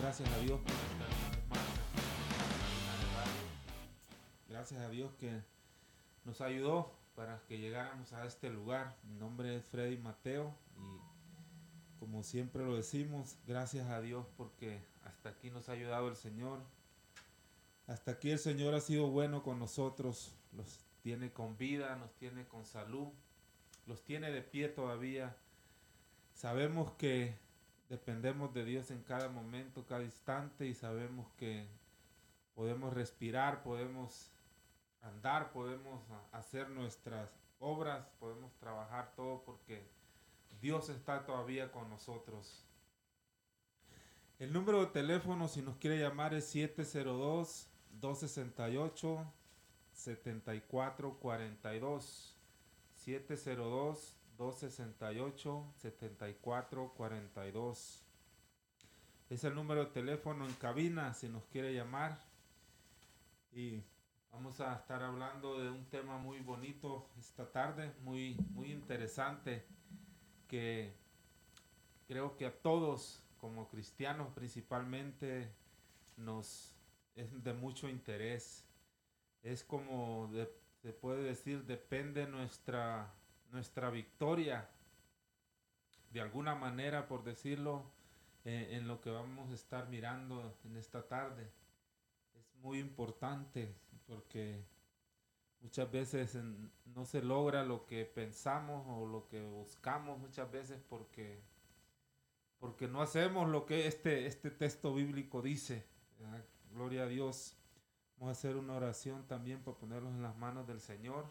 gracias a Dios. Gracias a Dios que nos ayudó para que llegáramos a este lugar. Mi nombre es Freddy Mateo y como siempre lo decimos, gracias a Dios porque hasta aquí nos ha ayudado el Señor. Hasta aquí el Señor ha sido bueno con nosotros, los tiene con vida, nos tiene con salud, los tiene de pie todavía. Sabemos que dependemos de Dios en cada momento, cada instante y sabemos que podemos respirar, podemos andar, podemos hacer nuestras obras, podemos trabajar todo porque Dios está todavía con nosotros. El número de teléfono, si nos quiere llamar, es 702-268-7442. 702-268-7442. Es el número de teléfono en cabina, si nos quiere llamar. Y Vamos a estar hablando de un tema muy bonito esta tarde, muy, muy interesante, que creo que a todos, como cristianos principalmente, nos es de mucho interés. Es como se puede decir, depende nuestra, nuestra victoria, de alguna manera, por decirlo, eh, en lo que vamos a estar mirando en esta tarde. Es muy importante porque muchas veces no se logra lo que pensamos o lo que buscamos muchas veces porque porque no hacemos lo que este, este texto bíblico dice. Gloria a Dios. Vamos a hacer una oración también para ponerlos en las manos del Señor.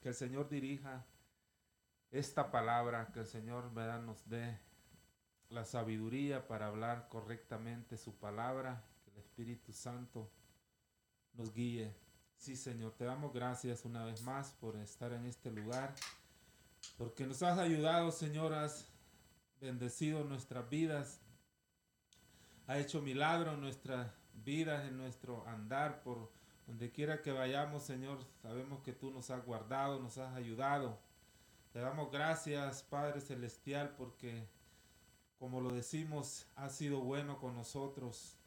Que el Señor dirija esta palabra, que el Señor nos dé la sabiduría para hablar correctamente su palabra, que el Espíritu Santo nos guíe. Sí, Señor, te damos gracias una vez más por estar en este lugar, porque nos has ayudado, Señor, has bendecido nuestras vidas, ha hecho milagro en nuestras vidas, en nuestro andar, por donde quiera que vayamos, Señor, sabemos que tú nos has guardado, nos has ayudado. Te damos gracias, Padre Celestial, porque, como lo decimos, has sido bueno con nosotros.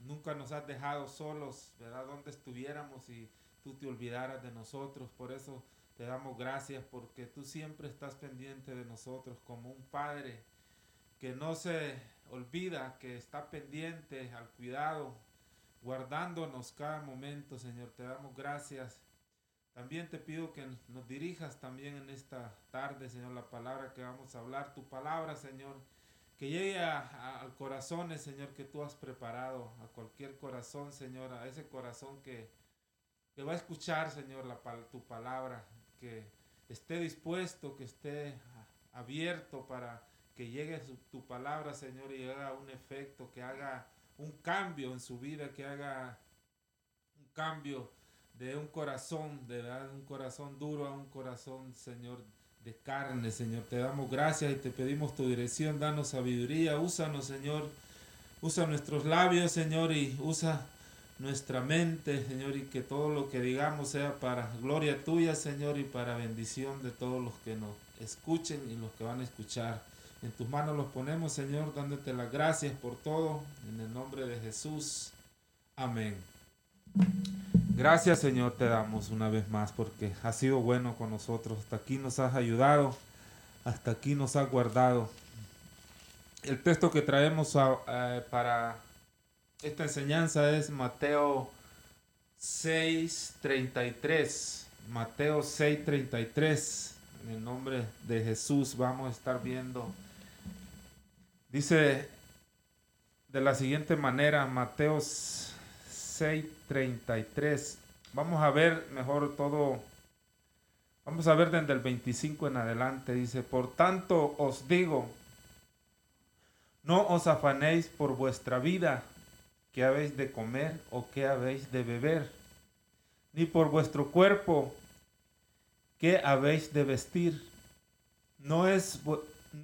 Nunca nos has dejado solos, ¿verdad? Donde estuviéramos y tú te olvidaras de nosotros. Por eso te damos gracias porque tú siempre estás pendiente de nosotros como un padre que no se olvida, que está pendiente al cuidado, guardándonos cada momento, Señor. Te damos gracias. También te pido que nos dirijas también en esta tarde, Señor, la palabra que vamos a hablar, tu palabra, Señor que llegue al corazón, Señor, que tú has preparado, a cualquier corazón, Señor, a ese corazón que, que va a escuchar, Señor, la, tu palabra, que esté dispuesto, que esté abierto para que llegue tu palabra, Señor, y haga un efecto, que haga un cambio en su vida, que haga un cambio de un corazón, de un corazón duro a un corazón, Señor, de carne, Señor. Te damos gracias y te pedimos tu dirección, danos sabiduría, úsanos, Señor. Usa nuestros labios, Señor, y usa nuestra mente, Señor, y que todo lo que digamos sea para gloria tuya, Señor, y para bendición de todos los que nos escuchen y los que van a escuchar. En tus manos los ponemos, Señor, dándote las gracias por todo, en el nombre de Jesús. Amén. Gracias Señor te damos una vez más porque has sido bueno con nosotros. Hasta aquí nos has ayudado, hasta aquí nos has guardado. El texto que traemos para esta enseñanza es Mateo 6:33. Mateo 6:33. En el nombre de Jesús vamos a estar viendo. Dice de la siguiente manera, Mateo 6:33. Vamos a ver mejor todo. Vamos a ver desde el 25 en adelante. Dice, por tanto os digo, no os afanéis por vuestra vida, que habéis de comer o que habéis de beber, ni por vuestro cuerpo, que habéis de vestir. No es,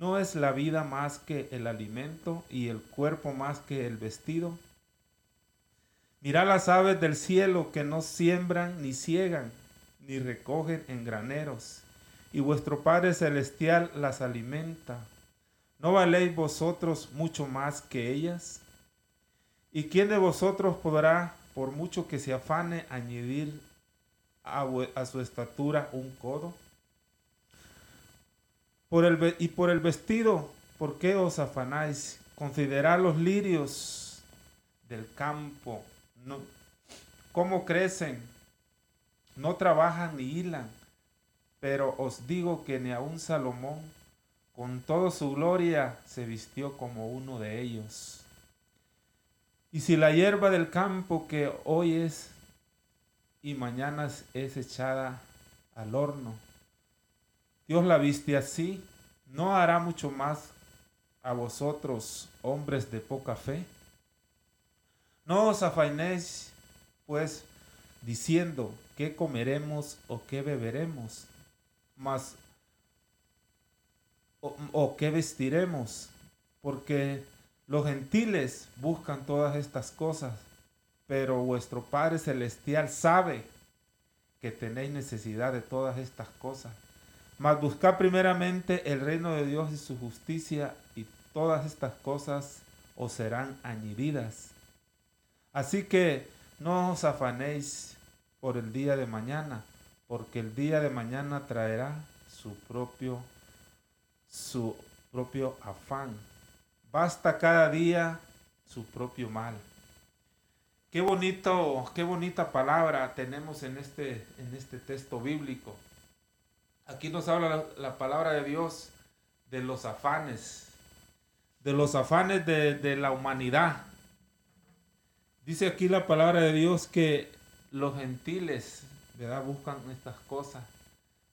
no es la vida más que el alimento y el cuerpo más que el vestido. Mirad las aves del cielo que no siembran ni ciegan, ni recogen en graneros, y vuestro Padre Celestial las alimenta. ¿No valéis vosotros mucho más que ellas? ¿Y quién de vosotros podrá, por mucho que se afane, añadir a, su estatura un codo? Por el, y por el vestido, ¿por qué os afanáis? Considerad los lirios del campo, no, cómo crecen, no trabajan ni hilan, pero os digo que ni aun Salomón, con toda su gloria, se vistió como uno de ellos. Y si la hierba del campo que hoy es y mañana es echada al horno, Dios la viste así, ¿no hará mucho más a vosotros, hombres de poca fe? No os afainéis, pues, diciendo, ¿qué comeremos o qué beberemos? Mas, o, o qué vestiremos, porque los gentiles buscan todas estas cosas, pero vuestro Padre Celestial sabe que tenéis necesidad de todas estas cosas. Mas buscad primeramente el reino de Dios y su justicia, y todas estas cosas os serán añadidas. Así que no os afanéis por el día de mañana, porque el día de mañana traerá su propio su propio afán. Basta cada día su propio mal. Qué bonito, qué bonita palabra tenemos en este, en este texto bíblico. Aquí nos habla la, palabra de Dios de los afanes, de los afanes de, de la humanidad. Dice aquí la palabra de Dios que los gentiles, ¿verdad? Buscan estas cosas.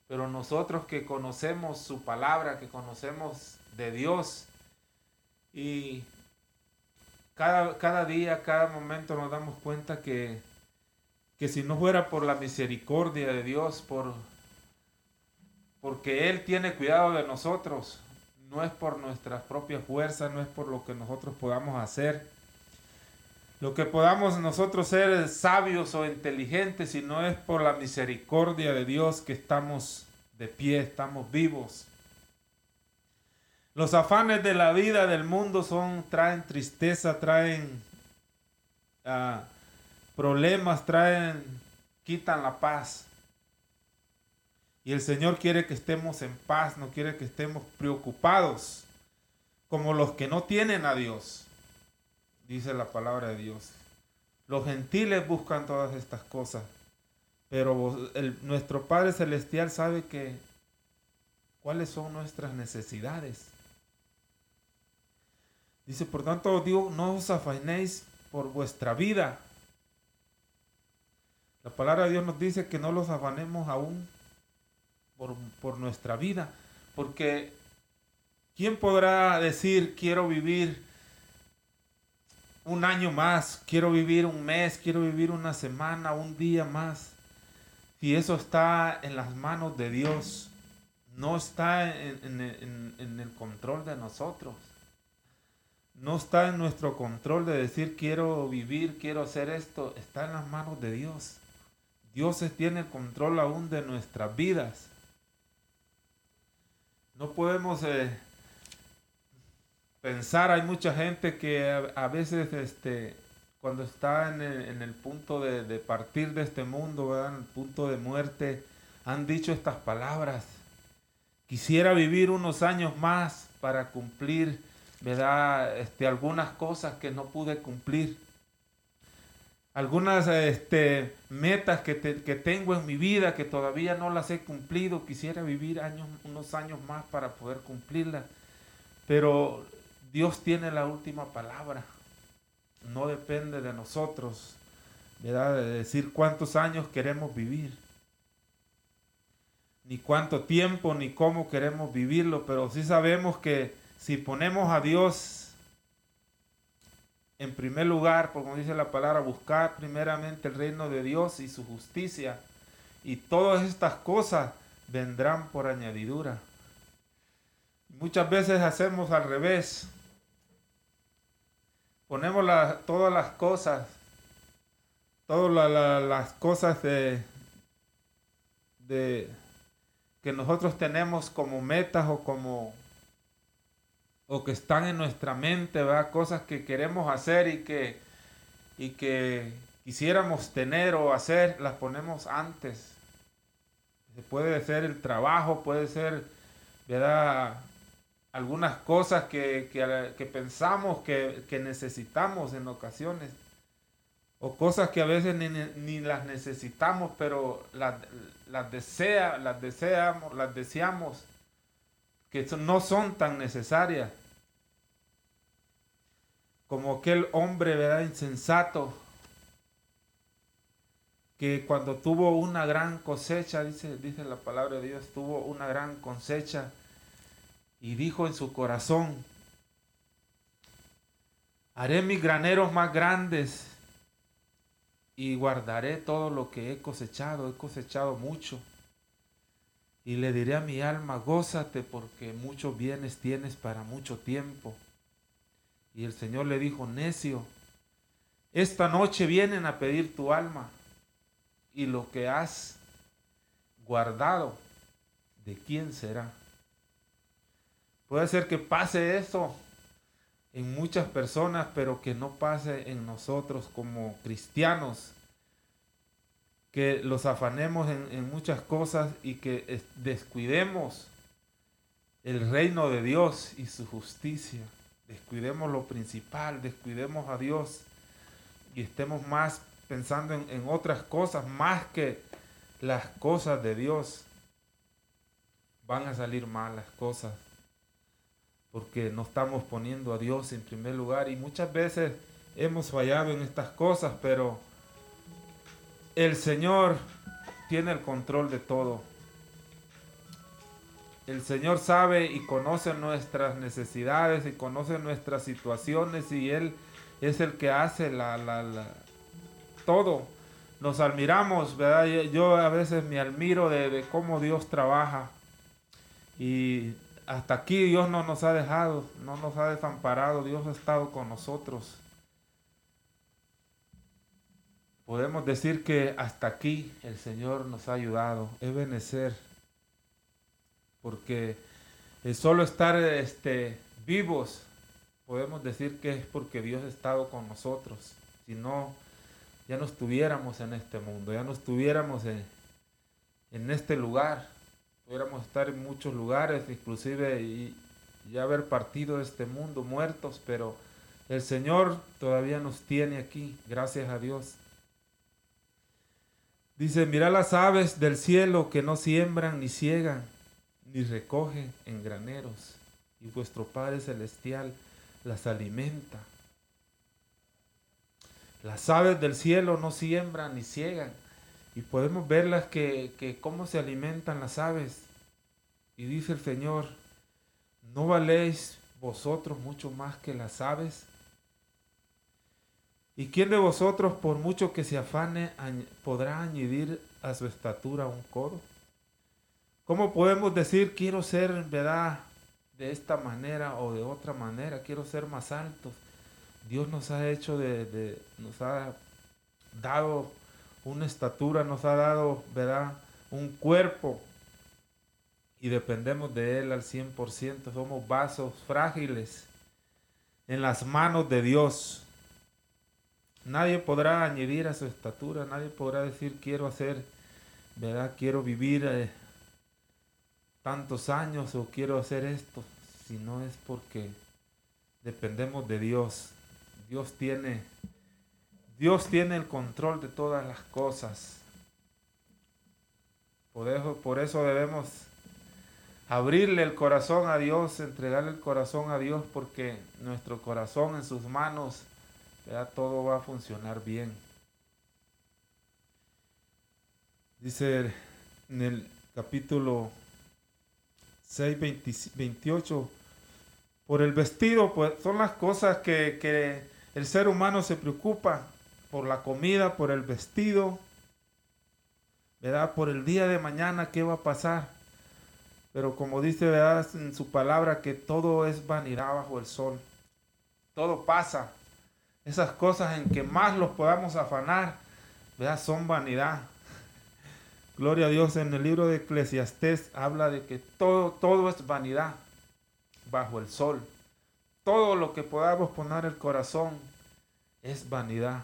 Pero nosotros que conocemos su palabra, que conocemos de Dios, y cada, cada día, cada momento nos damos cuenta que, que si no fuera por la misericordia de Dios, por, porque Él tiene cuidado de nosotros, no es por nuestras propias fuerzas, no es por lo que nosotros podamos hacer, lo que podamos nosotros ser sabios o inteligentes, sino es por la misericordia de Dios que estamos de pie, estamos vivos. Los afanes de la vida del mundo son, traen tristeza, traen ah, problemas, traen, quitan la paz. Y el Señor quiere que estemos en paz, no quiere que estemos preocupados como los que no tienen a Dios, dice la palabra de Dios. Los gentiles buscan todas estas cosas, pero nuestro Padre Celestial sabe que cuáles son nuestras necesidades. Dice, por tanto, digo, no os afainéis por vuestra vida. La palabra de Dios nos dice que no los afanemos aún por, por nuestra vida. Porque, ¿quién podrá decir, quiero vivir un año más, quiero vivir un mes, quiero vivir una semana, un día más? Si eso está en las manos de Dios, no está en, en el control de nosotros no está en nuestro control de decir quiero vivir, quiero hacer esto, está en las manos de Dios. Dios tiene el control aún de nuestras vidas. No podemos eh, pensar, hay mucha gente que a, veces este, cuando está en el, punto de, partir de este mundo, en el punto de muerte, han dicho estas palabras. Quisiera vivir unos años más para cumplir ¿verdad? Este, algunas cosas que no pude cumplir. Algunas este, metas que, que, tengo en mi vida que todavía no las he cumplido. Quisiera vivir años, unos años más para poder cumplirlas. Pero Dios tiene la última palabra. No depende de nosotros. De decir cuántos años queremos vivir. Ni cuánto tiempo, ni cómo queremos vivirlo. Pero sí sabemos que si ponemos a Dios en primer lugar, como dice la palabra, buscar primeramente el reino de Dios y su justicia, y todas estas cosas vendrán por añadidura. Muchas veces hacemos al revés. Ponemos todas las cosas, todas las cosas de, de, que nosotros tenemos como metas o como o que están en nuestra mente, ¿verdad? Cosas que queremos hacer y que, y que quisiéramos tener o hacer, las ponemos antes. Puede ser el trabajo, puede ser, ¿verdad? Algunas cosas que, que, pensamos que, que, necesitamos en ocasiones. O cosas que a veces ni, ni las necesitamos, pero las, las, desea, las deseamos, las deseamos, que no son tan necesarias. Como aquel hombre, ¿verdad? Insensato, que cuando tuvo una gran cosecha, dice, dice la palabra de Dios, tuvo una gran cosecha y dijo en su corazón, haré mis graneros más grandes y guardaré todo lo que he cosechado, he cosechado mucho. Y le diré a mi alma, gózate porque muchos bienes tienes para mucho tiempo. Y el Señor le dijo, necio, esta noche vienen a pedir tu alma y lo que has guardado, ¿de quién será? Puede ser que pase eso en muchas personas, pero que no pase en nosotros como cristianos, que los afanemos en, muchas cosas y que descuidemos el reino de Dios y su justicia, descuidemos lo principal, descuidemos a Dios y estemos más pensando en, otras cosas más que las cosas de Dios, van a salir mal las cosas. Porque no estamos poniendo a Dios en primer lugar. Y muchas veces hemos fallado en estas cosas, pero el Señor tiene el control de todo. El Señor sabe y conoce nuestras necesidades y conoce nuestras situaciones y Él es el que hace la, la, todo. Nos admiramos, ¿verdad? Yo a veces me admiro de, cómo Dios trabaja. Y hasta aquí Dios no nos ha dejado, no nos ha desamparado, Dios ha estado con nosotros. Podemos decir que hasta aquí el Señor nos ha ayudado, es benecer, porque el solo estar este, vivos, podemos decir que es porque Dios ha estado con nosotros. Si no, ya no estuviéramos en este mundo, ya no estuviéramos en, en este lugar, pudiéramos estar en muchos lugares, inclusive y ya haber partido de este mundo muertos, pero el Señor todavía nos tiene aquí, gracias a Dios. Dice, mira las aves del cielo que no siembran ni ciegan, ni recogen en graneros, y vuestro Padre Celestial las alimenta. Las aves del cielo no siembran ni ciegan. Y podemos verlas que, que cómo se alimentan las aves. Y dice el Señor, ¿no valéis vosotros mucho más que las aves? ¿Y quién de vosotros, por mucho que se afane, podrá añadir a su estatura un codo? ¿Cómo podemos decir, quiero ser, verdad, de esta manera o de otra manera, quiero ser más alto? Dios nos ha hecho de, nos ha dado una estatura, nos ha dado, ¿verdad? Un cuerpo y dependemos de Él al 100%. Somos vasos frágiles en las manos de Dios. Nadie podrá añadir a su estatura, nadie podrá decir quiero hacer, ¿verdad? Quiero vivir eh, tantos años o quiero hacer esto, si no es porque dependemos de Dios. Dios tiene, Dios tiene el control de todas las cosas. Por eso, por eso debemos abrirle el corazón a Dios, entregarle el corazón a Dios, porque nuestro corazón en sus manos, ya todo va a funcionar bien. Dice en el capítulo 6, 28, por el vestido, pues son las cosas que, que el ser humano se preocupa por la comida, por el vestido, ¿verdad? Por el día de mañana, ¿qué va a pasar? Pero como dice, ¿verdad? En su palabra que todo es vanidad bajo el sol. Todo pasa. Esas cosas en que más los podamos afanar, ¿verdad? Son vanidad. Gloria a Dios, en el libro de Eclesiastés habla de que todo, todo es vanidad bajo el sol. todo lo que podamos poner el corazón es vanidad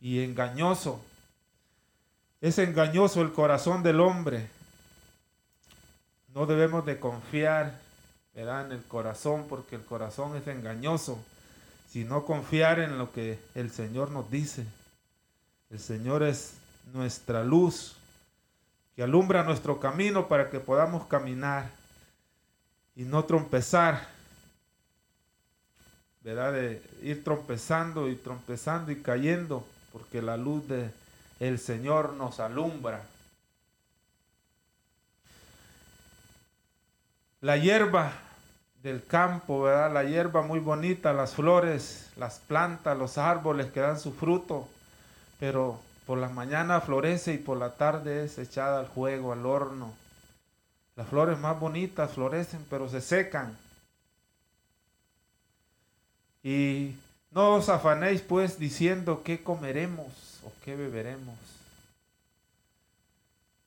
y engañoso. Es engañoso el corazón del hombre. No debemos de confiar en el corazón porque el corazón es engañoso, sino confiar en lo que el Señor nos dice. El Señor es nuestra luz que alumbra nuestro camino para que podamos caminar y no trompezar, ¿verdad? De ir trompezando y trompezando y cayendo, porque la luz de el Señor nos alumbra. La hierba del campo, ¿verdad? La hierba muy bonita, las flores, las plantas, los árboles que dan su fruto, pero por la mañana florece y por la tarde es echada al fuego, al horno. Las flores más bonitas florecen, pero se secan. Y no os afanéis pues diciendo qué comeremos o qué beberemos.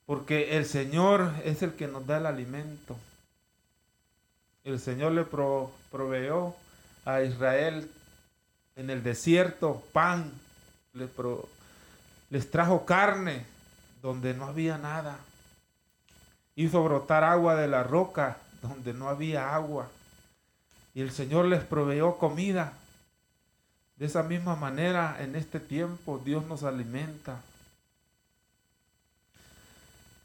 Porque el Señor es el que nos da el alimento. El Señor le proveyó a Israel en el desierto pan, le les trajo carne donde no había nada. Hizo brotar agua de la roca donde no había agua. Y el Señor les proveyó comida. De esa misma manera, en este tiempo, Dios nos alimenta.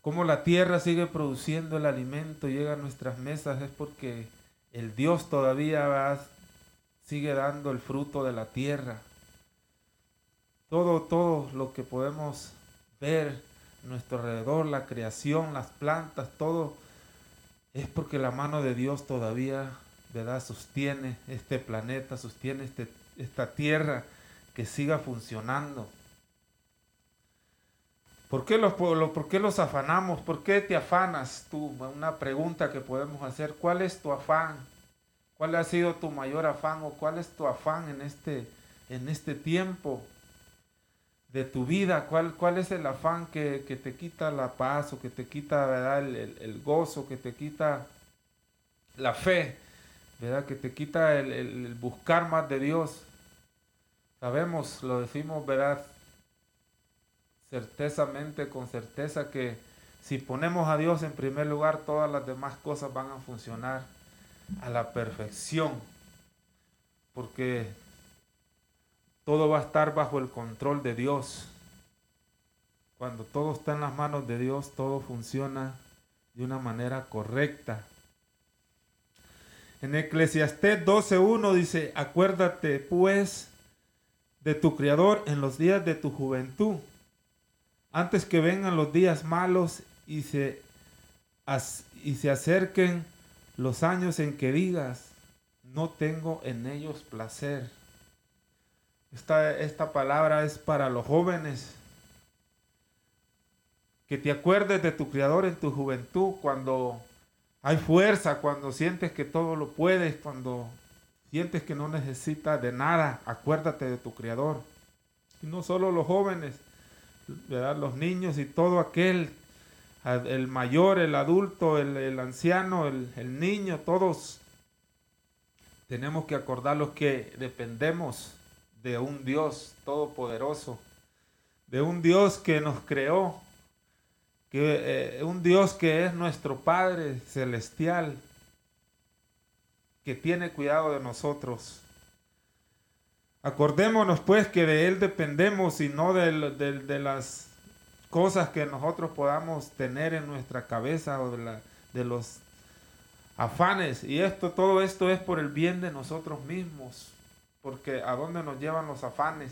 Como la tierra sigue produciendo el alimento, llega a nuestras mesas, es porque el Dios todavía sigue dando el fruto de la tierra. Todo, todo lo que podemos ver a nuestro alrededor, la creación, las plantas, todo, es porque la mano de Dios todavía, ¿verdad? Sostiene este planeta, sostiene este, esta tierra que siga funcionando. ¿Por qué, los, ¿Por qué los afanamos? ¿Por qué te afanas tú? Una pregunta que podemos hacer. ¿Cuál es tu afán? ¿Cuál ha sido tu mayor afán o cuál es tu afán en este, en este tiempo? de tu vida, cuál, cuál es el afán que, te quita la paz o que te quita ¿verdad? El, gozo, que te quita la fe, ¿verdad? que te quita el, buscar más de Dios. Sabemos, lo decimos, ¿verdad? Certezamente, con certeza que si ponemos a Dios en primer lugar, todas las demás cosas van a funcionar a la perfección. Porque todo va a estar bajo el control de Dios. Cuando todo está en las manos de Dios, todo funciona de una manera correcta. En Eclesiastés 12.1 dice, acuérdate pues de tu Creador en los días de tu juventud, antes que vengan los días malos y se, y se acerquen los años en que digas, no tengo en ellos placer. Esta, palabra es para los jóvenes. Que te acuerdes de tu Creador en tu juventud cuando hay fuerza, cuando sientes que todo lo puedes, cuando sientes que no necesitas de nada, acuérdate de tu Creador. Y no solo los jóvenes, los niños y todo aquel, el mayor, el adulto, el, anciano, el, el niño, todos tenemos que acordarlos que dependemos de un Dios todopoderoso, de un Dios que nos creó, eh, un Dios que es nuestro Padre celestial, que tiene cuidado de nosotros. Acordémonos pues que de Él dependemos y no de, de, las cosas que nosotros podamos tener en nuestra cabeza o de los afanes. Y esto, todo esto es por el bien de nosotros mismos porque a dónde nos llevan los afanes,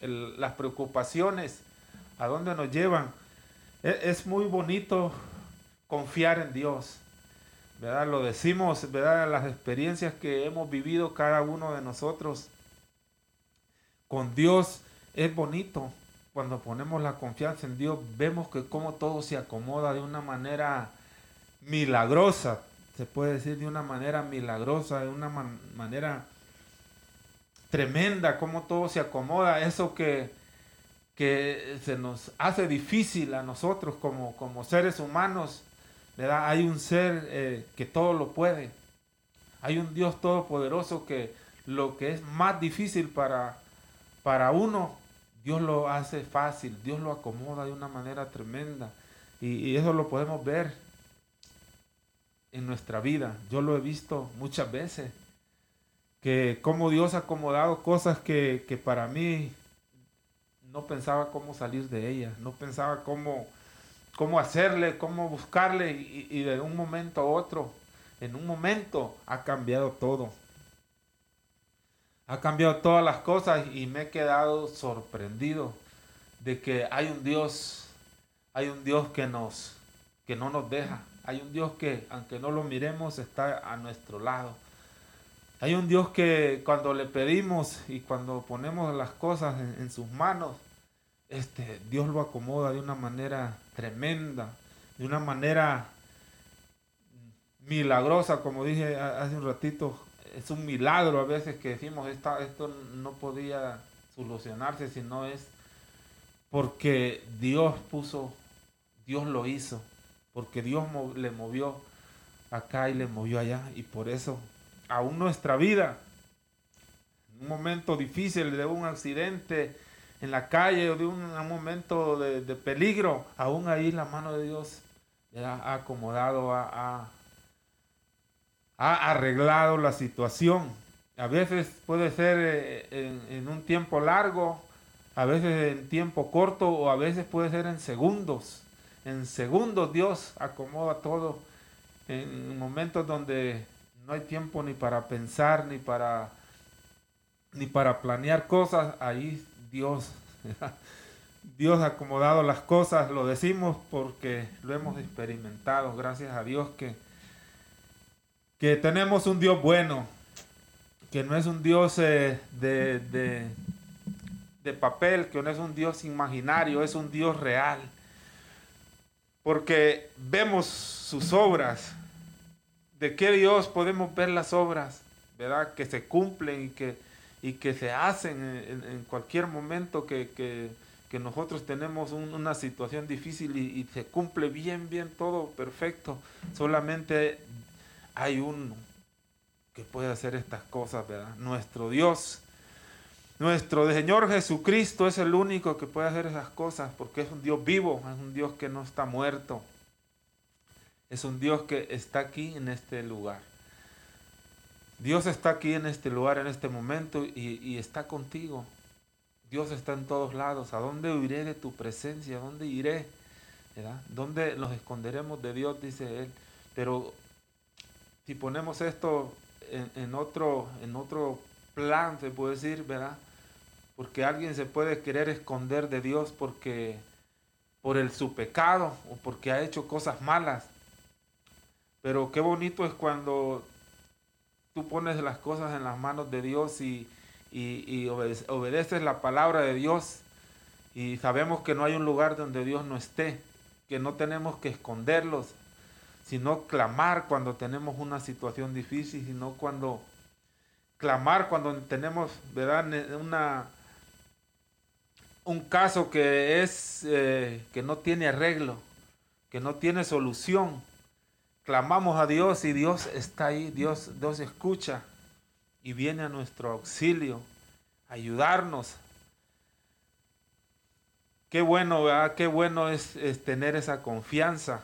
las preocupaciones, a dónde nos llevan. E, es, muy bonito confiar en Dios, ¿verdad? Lo decimos, ¿verdad? Las experiencias que hemos vivido cada uno de nosotros con Dios es bonito. Cuando ponemos la confianza en Dios, vemos que como todo se acomoda de una manera milagrosa, se puede decir de una manera milagrosa, de una manera tremenda, cómo todo se acomoda, eso que, que se nos hace difícil a nosotros como, como seres humanos, ¿verdad? Hay un ser eh, que todo lo puede. Hay un Dios todopoderoso que lo que es más difícil para, para uno, Dios lo hace fácil, Dios lo acomoda de una manera tremenda. Y, eso lo podemos ver en nuestra vida. Yo lo he visto muchas veces. Que como Dios ha acomodado cosas que, que para mí no pensaba cómo salir de ellas, no pensaba cómo, cómo hacerle, cómo buscarle y, de un momento a otro, en un momento ha cambiado todo. Ha cambiado todas las cosas y me he quedado sorprendido de que hay un Dios, hay un Dios que nos que no nos deja, hay un Dios que aunque no lo miremos está a nuestro lado. Hay un Dios que cuando le pedimos y cuando ponemos las cosas en, sus manos, este, Dios lo acomoda de una manera tremenda, de una manera milagrosa, como dije hace un ratito, es un milagro a veces que decimos Esta, esto no podía solucionarse si no es porque Dios puso, Dios lo hizo, porque Dios le movió acá y le movió allá y por eso aún nuestra vida, en un momento difícil de un accidente en la calle o de un, momento de, peligro, aún ahí la mano de Dios ha acomodado, ha, ha, arreglado la situación. A veces puede ser eh, en, un tiempo largo, a veces en tiempo corto o a veces puede ser en segundos. En segundos Dios acomoda todo en momentos donde no hay tiempo ni para pensar, ni para, ni para planear cosas, ahí Dios, Dios ha acomodado las cosas, lo decimos porque lo hemos experimentado, gracias a Dios que, que tenemos un Dios bueno, que no es un Dios eh, de, de, de papel, que no es un Dios imaginario, es un Dios real. Porque vemos sus obras, de qué Dios podemos ver las obras, ¿verdad? Que se cumplen y que, y que se hacen en, cualquier momento que, nosotros tenemos una situación difícil y, se cumple bien, bien todo perfecto. Solamente hay uno que puede hacer estas cosas, ¿verdad? Nuestro Dios. Nuestro Señor Jesucristo es el único que puede hacer esas cosas porque es un Dios vivo, es un Dios que no está muerto. Es un Dios que está aquí en este lugar. Dios está aquí en este lugar, en este momento, y, está contigo. Dios está en todos lados. ¿A dónde huiré de tu presencia? ¿A dónde iré? ¿Dónde nos esconderemos de Dios? Dice Él. Pero si ponemos esto en, otro, en otro plan, se puede decir, ¿verdad? Porque alguien se puede querer esconder de Dios porque por el su pecado o porque ha hecho cosas malas. Pero qué bonito es cuando tú pones las cosas en las manos de Dios y, obedeces la palabra de Dios y sabemos que no hay un lugar donde Dios no esté, que no tenemos que esconderlos, sino clamar cuando tenemos una situación difícil, sino cuando clamar cuando tenemos, ¿verdad? Una, un caso que es eh, que no tiene arreglo, que no tiene solución clamamos a Dios y Dios está ahí, Dios, Dios escucha y viene a nuestro auxilio, a ayudarnos. Qué bueno. Qué bueno es, tener esa confianza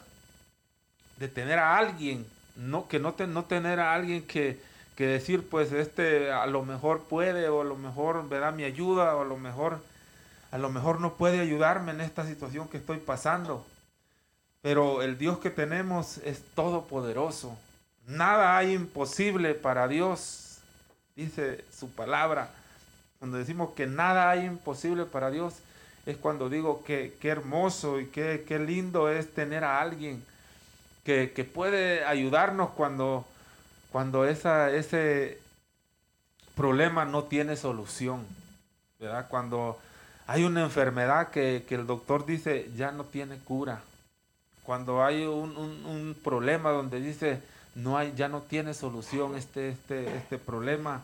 de tener a alguien, no, que no, no tener a alguien que, que decir, pues este a lo mejor puede o a lo mejor me da mi ayuda o a lo mejor a lo mejor no puede ayudarme en esta situación que estoy pasando. Pero el Dios que tenemos es todopoderoso. Nada hay imposible para Dios, dice su palabra. Cuando decimos que nada hay imposible para Dios, es cuando digo que qué hermoso y qué, lindo es tener a alguien que, puede ayudarnos cuando, cuando esa, ese problema no tiene solución. ¿verdad? Cuando hay una enfermedad que, que el doctor dice ya no tiene cura cuando hay un, problema donde dice no hay, ya no tiene solución este, este, este problema,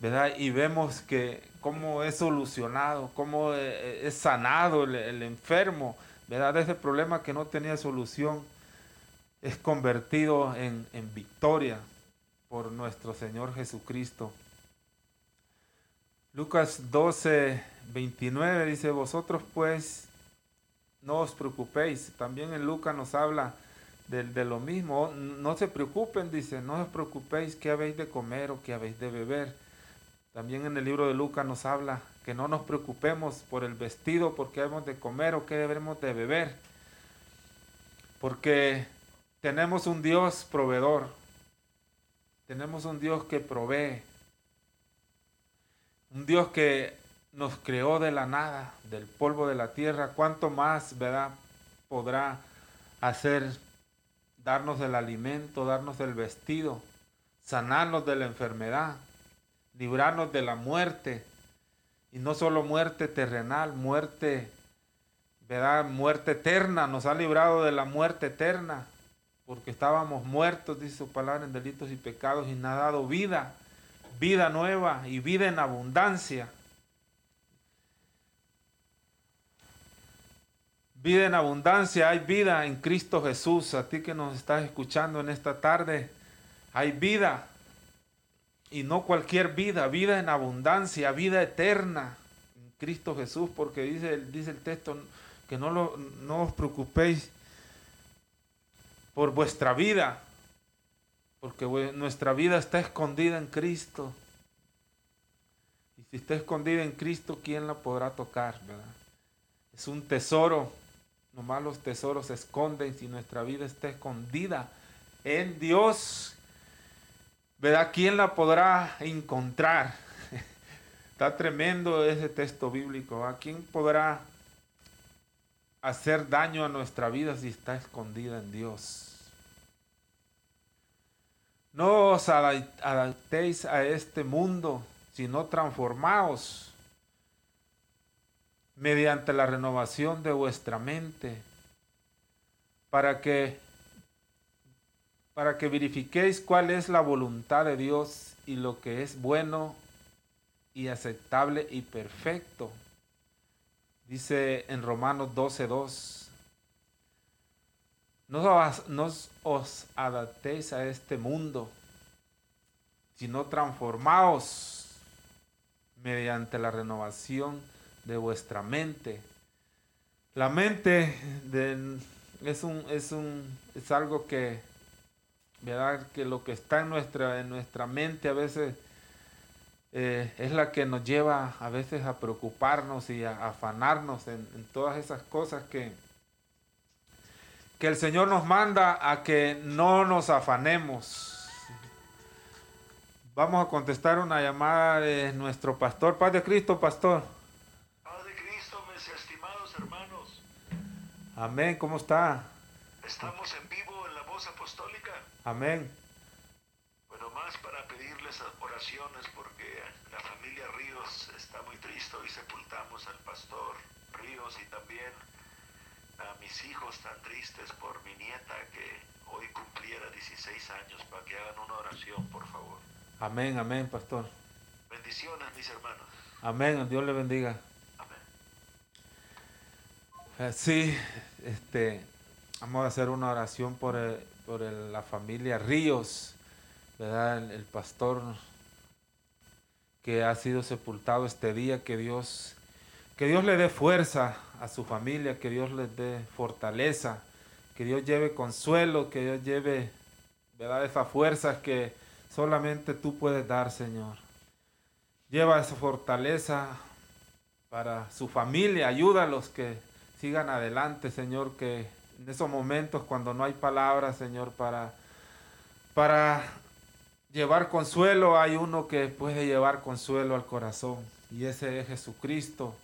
¿verdad? Y vemos que cómo es solucionado, cómo eh, eh, es sanado el, enfermo, ¿verdad? Ese problema que no tenía solución, es convertido en, victoria. por nuestro Señor Jesucristo. Lucas 12, 29 dice, vosotros pues no os preocupéis. También en Lucas nos habla de, de, lo mismo. No se preocupen, dice, no os preocupéis qué habéis de comer o qué habéis de beber. También en el libro de Lucas nos habla que no nos preocupemos por el vestido, porque hemos de comer o qué debemos de beber. Porque tenemos un Dios proveedor. Tenemos un Dios que provee. Un Dios que nos creó de la nada, del polvo de la tierra. ¿Cuánto más, verdad, podrá hacer darnos el alimento, darnos el vestido, sanarnos de la enfermedad, librarnos de la muerte? Y no solo muerte terrenal, muerte, ¿verdad? Muerte eterna. Nos ha librado de la muerte eterna porque estábamos muertos, dice su palabra, en delitos y pecados, y nos ha dado vida, vida nueva y vida en abundancia. Vida en abundancia, hay vida en Cristo Jesús. A ti que nos estás escuchando en esta tarde, hay vida. Y no cualquier vida, vida en abundancia, vida eterna en Cristo Jesús, porque dice, dice el texto que no, lo, no os preocupéis por vuestra vida, porque nuestra vida está escondida en Cristo. Y si está escondida en Cristo, ¿quién la podrá tocar? Es un tesoro. Los tesoros se esconden si nuestra vida está escondida en Dios. ¿Verdad? ¿Quién la podrá encontrar? Está tremendo ese texto bíblico. ¿A quién podrá hacer daño a nuestra vida si está escondida en Dios? No os adaptéis a este mundo, sino transformaos mediante la renovación de vuestra mente, para que para que verifiquéis cuál es la voluntad de Dios y lo que es bueno y aceptable y perfecto. Dice en Romanos 12:2 no os, adaptéis a este mundo, sino transformaos mediante la renovación de vuestra mente. La mente es, un, es, un, es algo que, ¿verdad? que lo que está en nuestra, en nuestra mente a veces eh, es la que nos lleva a veces a preocuparnos y a, afanarnos en todas esas cosas que, que el Señor nos manda a que no nos afanemos. Vamos a contestar una llamada de nuestro pastor. Paz de Cristo, pastor. Amén, ¿cómo está? Estamos en vivo en la voz apostólica. Amén. Bueno, más para pedirles oraciones porque la familia Ríos está muy triste y sepultamos al pastor Ríos y también a mis hijos tan tristes por mi nieta que hoy cumpliera 16 años para que hagan una oración, por favor. Amén, amén, pastor. Bendiciones, mis hermanos. Amén, Dios le bendiga. Eh, sí, este, vamos a hacer una oración por, por la familia Ríos, ¿verdad? el pastor que ha sido sepultado este día, que Dios, que Dios le dé fuerza a su familia, que Dios les dé fortaleza, que Dios lleve consuelo, que Dios lleve, ¿verdad? Esas fuerzas que solamente tú puedes dar, Señor. Lleva esa fortaleza para su familia, ayúdalos que sigan adelante, Señor, que en esos momentos cuando no hay palabras, Señor, para, para llevar consuelo, hay uno que puede llevar consuelo al corazón, y ese es Jesucristo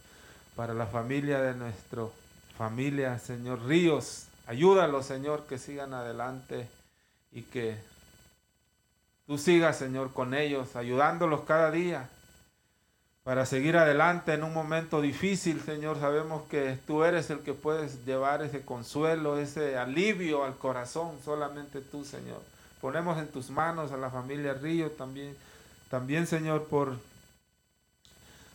para la familia de nuestro familia, Señor Ríos. Ayúdalos, Señor, que sigan adelante y que tú sigas, Señor, con ellos, ayudándolos cada día para seguir adelante en un momento difícil, Señor. Sabemos que tú eres el que puedes llevar ese consuelo, ese alivio al corazón, solamente tú, Señor. Ponemos en tus manos a la familia Río también, también, Señor, por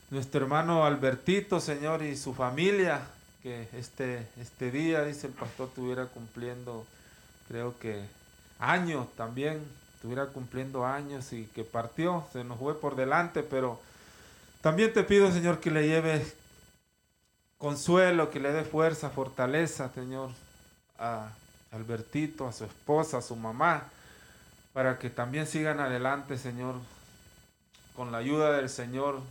nuestro hermano Albertito, Señor, y su familia, que este, este día, dice el pastor, estuviera cumpliendo, creo que años también, estuviera cumpliendo años y que partió, se nos fue por delante, pero también te pido, Señor, que le lleve consuelo, que le dé fuerza, fortaleza, Señor, a Albertito, a su esposa, a su mamá, para que también sigan adelante, Señor. Con la ayuda del Señor,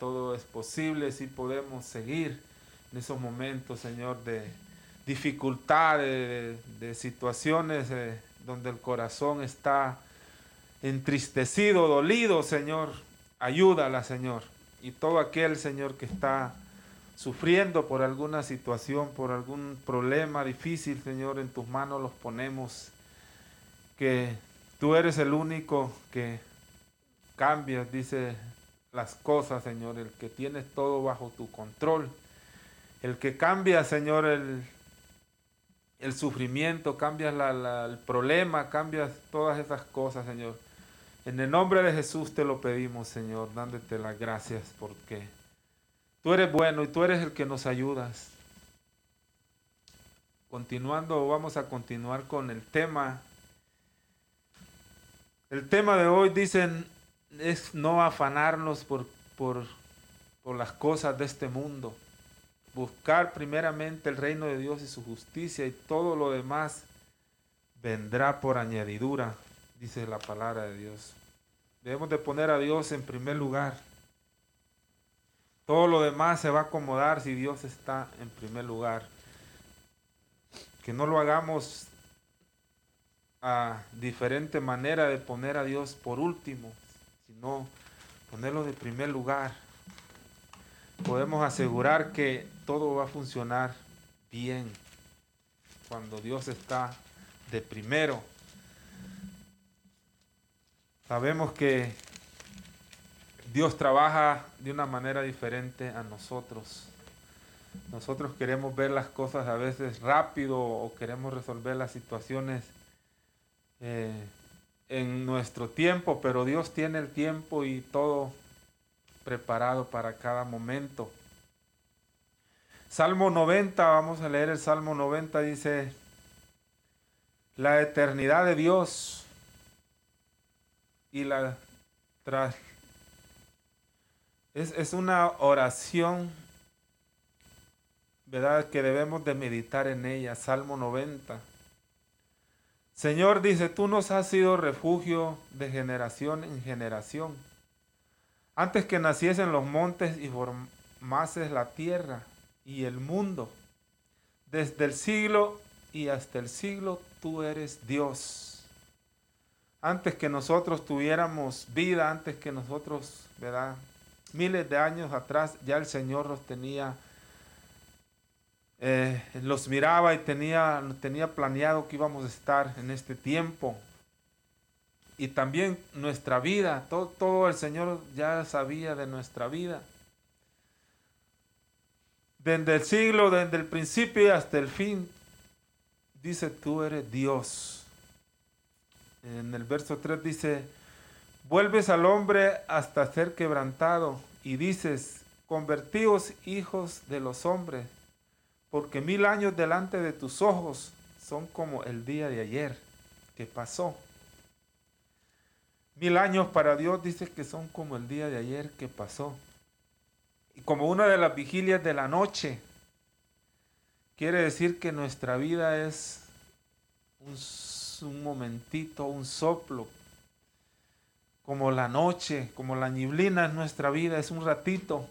todo es posible, si podemos seguir en esos momentos, Señor, de dificultad, de, situaciones eh, donde el corazón está entristecido, dolido, Señor. Ayúdala, Señor. Y todo aquel, Señor, que está sufriendo por alguna situación, por algún problema difícil, Señor, en tus manos los ponemos. Que tú eres el único que cambias, dice las cosas, Señor, el que tienes todo bajo tu control. El que cambia, Señor, el, el sufrimiento, cambias el problema, cambias todas esas cosas, Señor. En el nombre de Jesús te lo pedimos, Señor, dándote las gracias porque Tú eres bueno y tú eres el que nos ayudas. Continuando, vamos a continuar con el tema. El tema de hoy dicen es no afanarnos por, por, por las cosas de este mundo. Buscar primeramente el reino de Dios y su justicia y todo lo demás vendrá por añadidura, dice la palabra de Dios. Debemos de poner a Dios en primer lugar. Todo lo demás se va a acomodar si Dios está en primer lugar. Que no lo hagamos a diferente manera de poner a Dios por último, sino ponerlo de primer lugar. Podemos asegurar que todo va a funcionar bien cuando Dios está de primero. Sabemos que Dios trabaja de una manera diferente a nosotros. Nosotros queremos ver las cosas a veces rápido o queremos resolver las situaciones eh, en nuestro tiempo, pero Dios tiene el tiempo y todo preparado para cada momento. Salmo 90, vamos a leer el Salmo 90, dice, la eternidad de Dios y la tras es, una oración, ¿verdad? Que debemos de meditar en ella. Salmo 90. Señor dice, tú nos has sido refugio de generación en generación. Antes que naciesen los montes y formases la tierra y el mundo, desde el siglo y hasta el siglo tú eres Dios. Antes que nosotros tuviéramos vida, antes que nosotros, ¿verdad? miles de años atrás ya el Señor los tenía, eh, los miraba y tenía, tenía planeado que íbamos a estar en este tiempo. Y también nuestra vida, todo, todo el Señor ya sabía de nuestra vida. Desde el siglo, desde el principio hasta el fin, dice, tú eres Dios. En el verso 3 dice, Vuelves al hombre hasta ser quebrantado y dices, convertíos hijos de los hombres, porque mil años delante de tus ojos son como el día de ayer que pasó. Mil años para Dios dice que son como el día de ayer que pasó. Y como una de las vigilias de la noche, quiere decir que nuestra vida es un, un momentito, un soplo como la noche, como la niblina en nuestra vida, es un ratito.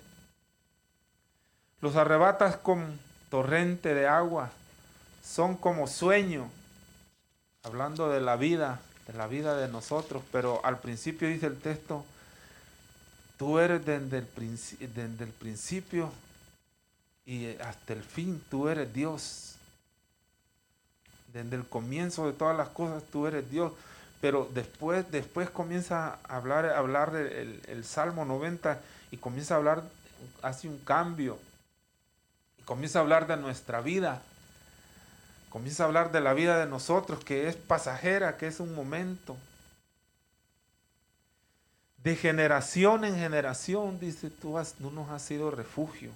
Los arrebatas con torrente de agua, son como sueño, hablando de la vida, de la vida de nosotros, pero al principio dice el texto, tú eres desde el, desde el principio y hasta el fin, tú eres Dios. Desde el comienzo de todas las cosas, tú eres Dios. Pero después, después comienza a hablar, a hablar del el Salmo 90 y comienza a hablar, hace un cambio. Y comienza a hablar de nuestra vida. Comienza a hablar de la vida de nosotros, que es pasajera, que es un momento. De generación en generación, dice, tú, has, tú nos has sido refugio.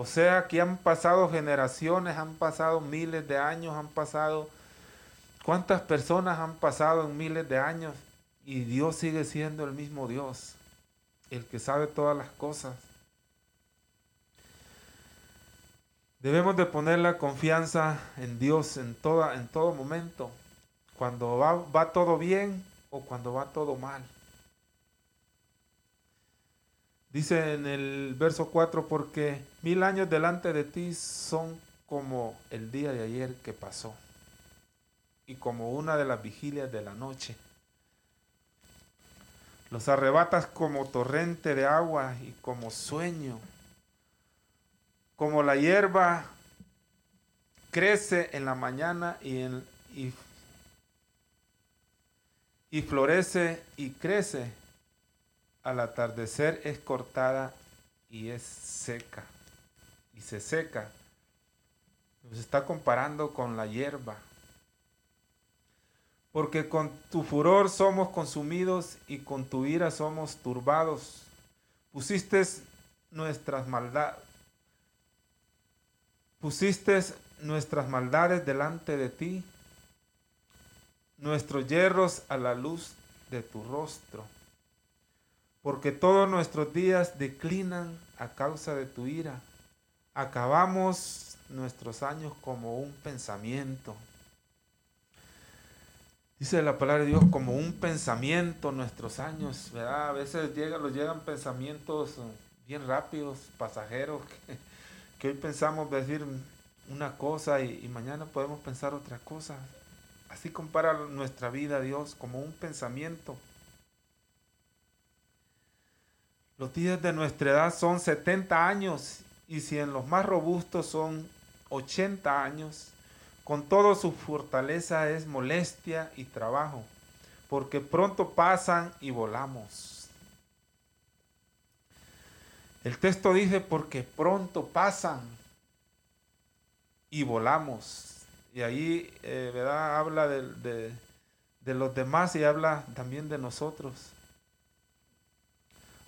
O sea que han pasado generaciones, han pasado miles de años, han pasado ¿Cuántas personas han pasado en miles de años y Dios sigue siendo el mismo Dios, el que sabe todas las cosas? Debemos de poner la confianza en Dios en, toda, en todo momento, cuando va, va todo bien o cuando va todo mal. Dice en el verso 4, porque mil años delante de ti son como el día de ayer que pasó y como una de las vigilias de la noche. Los arrebatas como torrente de agua y como sueño, como la hierba crece en la mañana y, y, y florece y crece al atardecer es cortada y es seca. Y se seca. Nos está comparando con la hierba. Porque con tu furor somos consumidos y con tu ira somos turbados. Pusiste nuestras maldades. Pusiste nuestras maldades delante de ti, nuestros hierros a la luz de tu rostro porque todos nuestros días declinan a causa de tu ira. Acabamos nuestros años como un pensamiento. Dice la palabra de Dios como un pensamiento nuestros años, ¿verdad? A veces llega, nos llegan pensamientos bien rápidos, pasajeros, que, hoy pensamos decir una cosa y, y mañana podemos pensar otra cosa. Así compara nuestra vida Dios como un pensamiento. Los días de nuestra edad son 70 años y si en los más robustos son 80 años, con todo su fortaleza es molestia y trabajo, porque pronto pasan y volamos. El texto dice porque pronto pasan y volamos. Y ahí, eh, ¿verdad? Habla de los demás y habla también de nosotros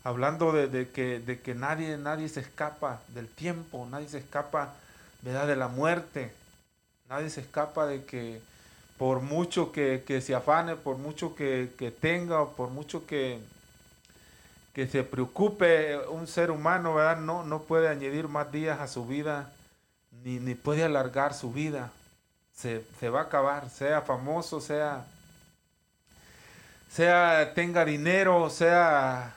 hablando de, que, de que nadie, nadie se escapa del tiempo, nadie se escapa ¿verdad? de la muerte, nadie se escapa de que por mucho que, se afane, por mucho que, tenga, o por mucho que, que se preocupe un ser humano, ¿verdad? No, no puede añadir más días a su vida, ni, ni puede alargar su vida. Se, se, va a acabar, sea famoso, sea, sea tenga dinero, sea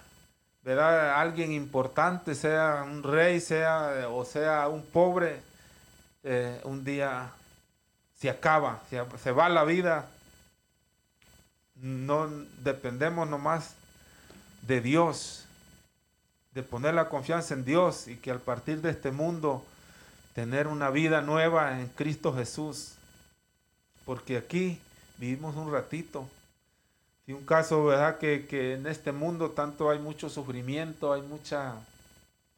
¿verdad? Alguien importante, sea un rey, sea o sea un pobre, eh, un día se acaba, se, va la vida. No dependemos nomás de Dios, de poner la confianza en Dios y que al partir de este mundo tener una vida nueva en Cristo Jesús. Porque aquí vivimos un ratito y un caso, ¿verdad? Que, que, en este mundo tanto hay mucho sufrimiento, hay, mucha,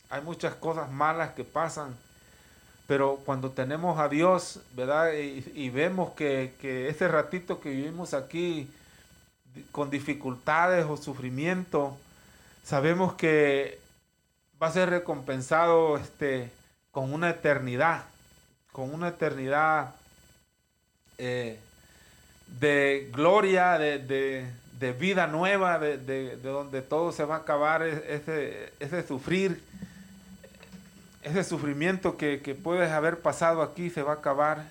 hay muchas cosas malas que pasan. Pero cuando tenemos a Dios, ¿verdad? Y, vemos que, que ese ratito que vivimos aquí con dificultades o sufrimiento, sabemos que va a ser recompensado este, con una eternidad, con una eternidad eh, de gloria, de, vida nueva, de, donde todo se va a acabar, e, ese, ese sufrir, ese sufrimiento que, puedes haber pasado aquí se va a acabar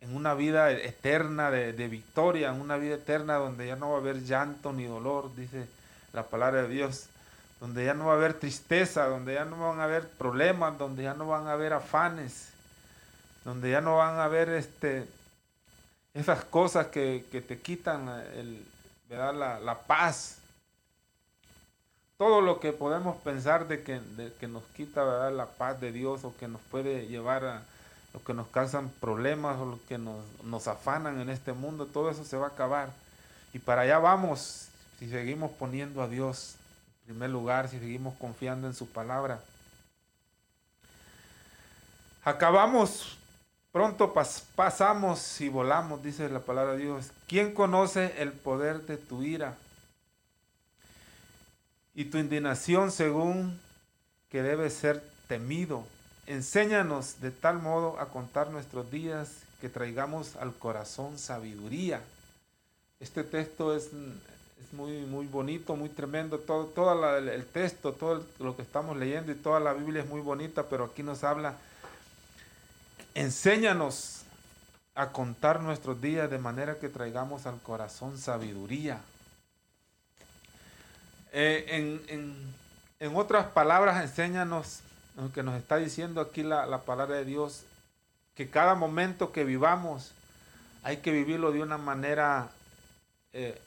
en una vida eterna de, victoria, en una vida eterna donde ya no va a haber llanto ni dolor, dice la palabra de Dios, donde ya no va a haber tristeza, donde ya no van a haber problemas, donde ya no van a haber afanes, donde ya no van a haber este esas cosas que, te quitan el, La, la, paz. Todo lo que podemos pensar de que, que nos quita la paz de Dios o que nos puede llevar a lo que nos causan problemas o lo que nos, nos afanan en este mundo, todo eso se va a acabar. Y para allá vamos si seguimos poniendo a Dios en primer lugar, si seguimos confiando en su palabra. Acabamos Pronto pasamos y volamos, dice la palabra de Dios. ¿Quién conoce el poder de tu ira? Y tu indignación según que debe ser temido. Enséñanos de tal modo a contar nuestros días que traigamos al corazón sabiduría. Este texto es, muy, muy bonito, muy tremendo. Todo, todo el texto, todo lo que estamos leyendo y toda la Biblia es muy bonita, pero aquí nos habla, enséñanos a contar nuestros días de manera que traigamos al corazón sabiduría. Eh, en, otras palabras, enséñanos lo que nos está diciendo aquí la, palabra de Dios, que cada momento que vivamos hay que vivirlo de una manera eh,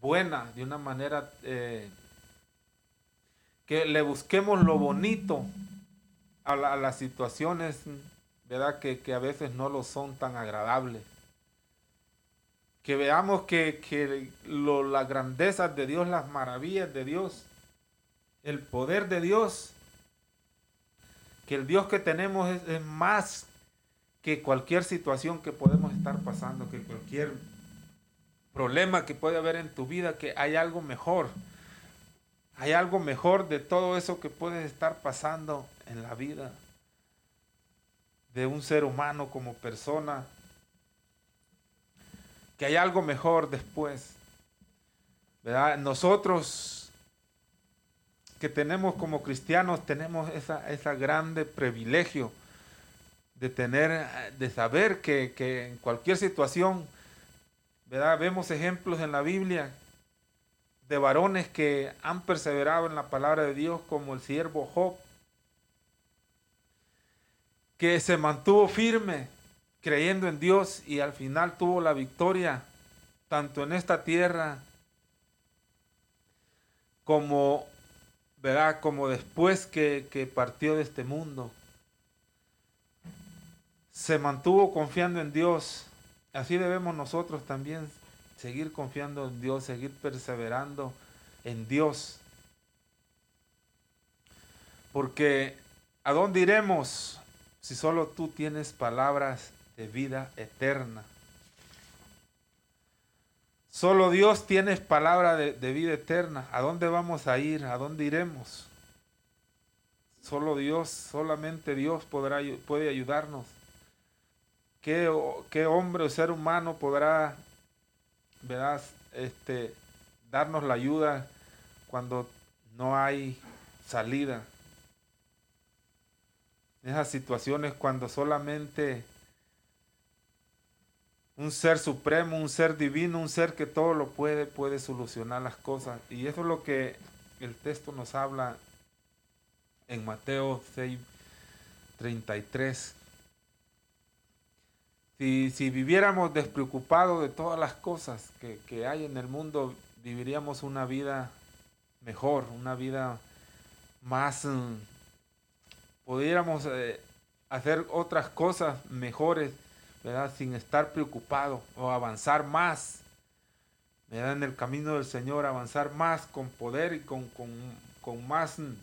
buena, de una manera eh, que le busquemos lo bonito a, las situaciones, Que, a veces no lo son tan agradables. Que veamos que, que lo, las grandezas de Dios, las maravillas de Dios, el poder de Dios, que el Dios que tenemos es, es más que cualquier situación que podemos estar pasando, que cualquier problema que puede haber en tu vida, que hay algo mejor. Hay algo mejor de todo eso que puede estar pasando en la vida de un ser humano como persona. Que hay algo mejor después. ¿Verdad? Nosotros que tenemos como cristianos, tenemos esa, esa grande privilegio de tener, de saber que, que en cualquier situación Vemos ejemplos en la Biblia de varones que han perseverado en la palabra de Dios como el siervo Job, que se mantuvo firme creyendo en Dios y al final tuvo la victoria tanto en esta tierra como, ¿verdad? como después que, que partió de este mundo. Se mantuvo confiando en Dios Así debemos nosotros también seguir confiando en Dios, seguir perseverando en Dios. Porque ¿a dónde iremos si solo tú tienes palabras de vida eterna? Solo Dios tiene palabra de, vida eterna. ¿A dónde vamos a ir? ¿A dónde iremos? Solo Dios, solamente Dios podrá, puede ayudarnos. ¿Qué, hombre o ser humano podrá Este, darnos la ayuda cuando no hay salida? Esas situaciones cuando solamente un ser supremo, un ser divino, un ser que todo lo puede, puede solucionar las cosas. Y eso es lo que el texto nos habla en Mateo 6, 33. Si, viviéramos despreocupados de todas las cosas que, hay en el mundo, viviríamos una vida mejor, una vida más... Mm, pudiéramos eh, hacer otras cosas mejores, ¿verdad? Sin estar preocupado o avanzar más, ¿verdad? En el camino del Señor, avanzar más con poder y con, con más mm,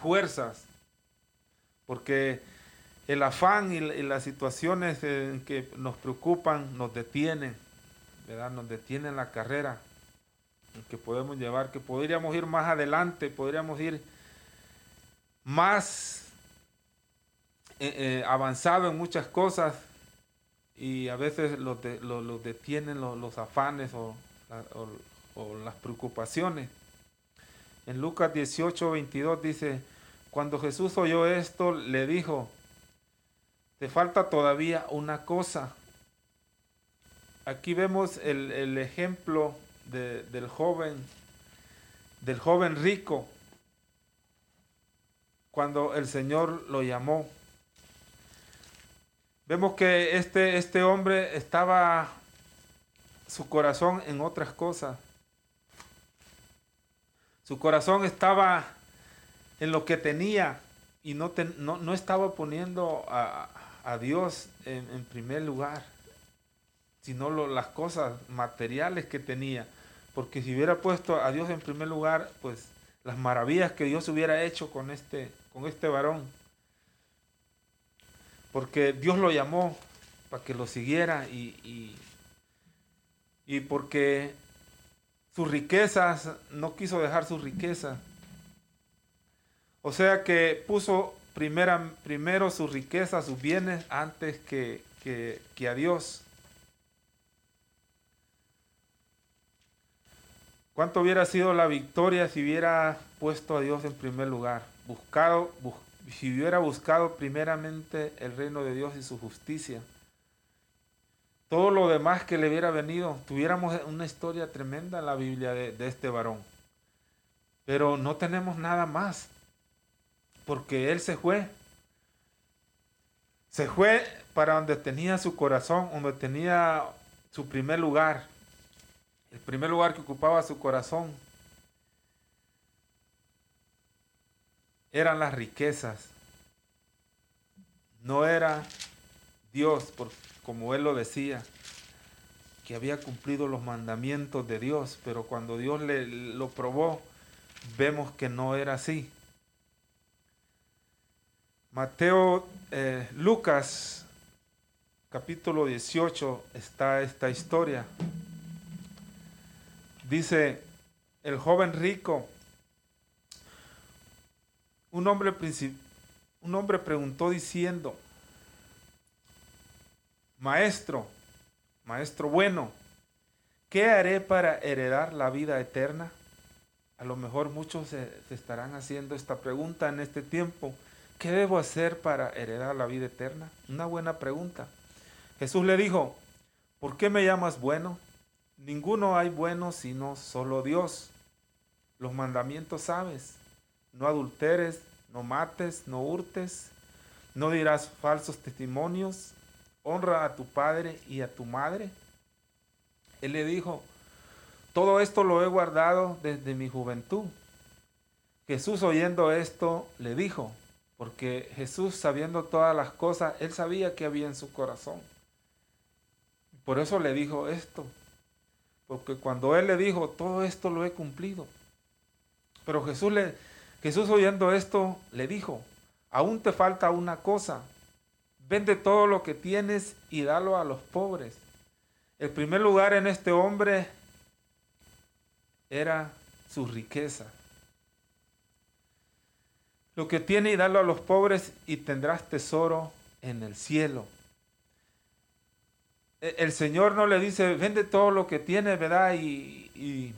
fuerzas. Porque el afán y, las situaciones que nos preocupan nos detienen, ¿verdad? Nos detienen la carrera que podemos llevar, que podríamos ir más adelante, podríamos ir más eh, eh, avanzado en muchas cosas y a veces los, detienen los, afanes o, o, las preocupaciones. En Lucas 18, 22 dice, cuando Jesús oyó esto, le dijo, te falta todavía una cosa. Aquí vemos el, ejemplo del joven, del joven rico, cuando el Señor lo llamó. Vemos que este, este hombre estaba su corazón en otras cosas. Su corazón estaba en lo que tenía y no, no, estaba poniendo a, a Dios en, primer lugar, sino las cosas materiales que tenía. Porque si hubiera puesto a Dios en primer lugar, pues las maravillas que Dios hubiera hecho con este, con este varón. Porque Dios lo llamó para que lo siguiera y, y, porque sus riquezas, no quiso dejar sus riquezas. O sea que puso primero sus riquezas, sus bienes, antes que, que a Dios. ¿Cuánto hubiera sido la victoria si hubiera puesto a Dios en primer lugar? Buscado, si hubiera buscado primeramente el reino de Dios y su justicia. Todo lo demás que le hubiera venido, tuviéramos una historia tremenda en la Biblia de, de este varón. Pero no tenemos nada más, porque él se fue. Se fue para donde tenía su corazón, donde tenía su primer lugar el primer lugar que ocupaba su corazón eran las riquezas. No era Dios, como él lo decía, que había cumplido los mandamientos de Dios, pero cuando Dios le lo probó, vemos que no era así. Mateo, eh, Lucas, capítulo 18, está esta historia. Dice el joven rico, un hombre, un hombre preguntó diciendo, Maestro, Maestro bueno, ¿qué haré para heredar la vida eterna? A lo mejor muchos se, estarán haciendo esta pregunta en este tiempo. ¿Qué debo hacer para heredar la vida eterna? Una buena pregunta. Jesús le dijo, ¿por qué me llamas bueno? Ninguno hay bueno sino solo Dios. Los mandamientos sabes. No adulteres, no mates, no hurtes, no dirás falsos testimonios, honra a tu padre y a tu madre. Él le dijo, todo esto lo he guardado desde mi juventud. Jesús oyendo esto le dijo, porque Jesús sabiendo todas las cosas, él sabía que había en su corazón. Por eso le dijo esto, porque cuando él le dijo, todo esto lo he cumplido. Pero Jesús, le, Jesús oyendo esto le dijo, aún te falta una cosa. Vende todo lo que tienes y dalo a los pobres. El primer lugar en este hombre era su riqueza. Lo que tiene y dalo a los pobres y tendrás tesoro en el cielo. E, el Señor no le dice, vende todo lo que tienes, ¿verdad? Y, y,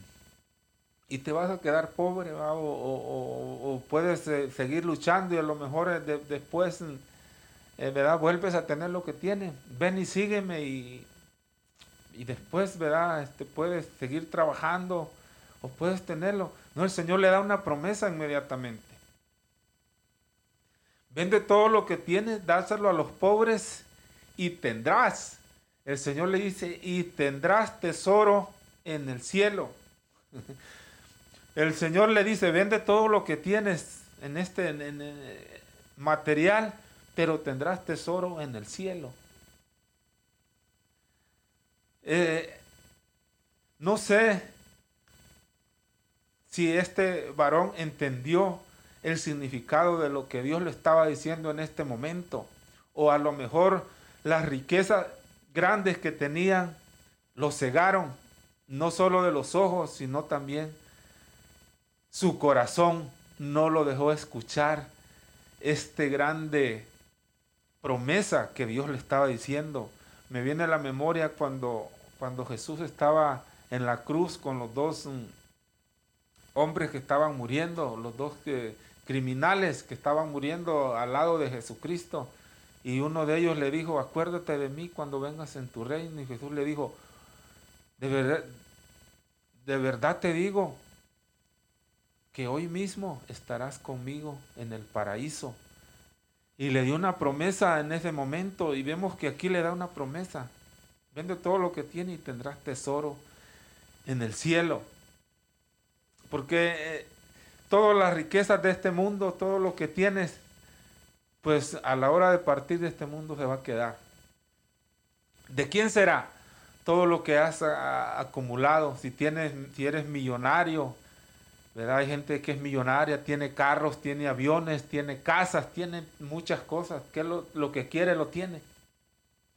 te vas a quedar pobre. O, puedes eh, seguir luchando y a lo mejor eh, después, eh, ¿verdad? Vuelves a tener lo que tienes. Ven y sígueme y, y después, ¿verdad? Este, puedes seguir trabajando o puedes tenerlo. No, el Señor le da una promesa inmediatamente. Vende todo lo que tienes, dáselo a los pobres y tendrás el Señor le dice, y tendrás tesoro en el cielo. El Señor le dice, vende todo lo que tienes en este material, pero tendrás tesoro en el cielo. Eh, no sé si este varón entendió el significado de lo que Dios le estaba diciendo en este momento, o a lo mejor las riquezas grandes que tenían lo cegaron, no solo de los ojos, sino también su corazón no lo dejó escuchar este grande promesa que Dios le estaba diciendo. Me viene a la memoria cuando, cuando Jesús estaba en la cruz con los dos mm, hombres que estaban muriendo, los dos criminales que estaban muriendo al lado de Jesucristo. Y uno de ellos le dijo, acuérdate de mí cuando vengas en tu reino. Y Jesús le dijo, de de verdad te digo que hoy mismo estarás conmigo en el paraíso. Y le dio una promesa en ese momento y vemos que aquí le da una promesa. Vende todo lo que tiene y tendrás tesoro en el cielo. Porque eh, todas las riquezas de este mundo, todo lo que tienes, pues a la hora de partir de este mundo se va a quedar. ¿De quién será todo lo que has acumulado? Si, tienes, si eres millonario, ¿verdad? Hay gente que es millonaria, tiene carros, tiene aviones, tiene casas, tiene muchas cosas, que lo, lo que quiere lo tiene,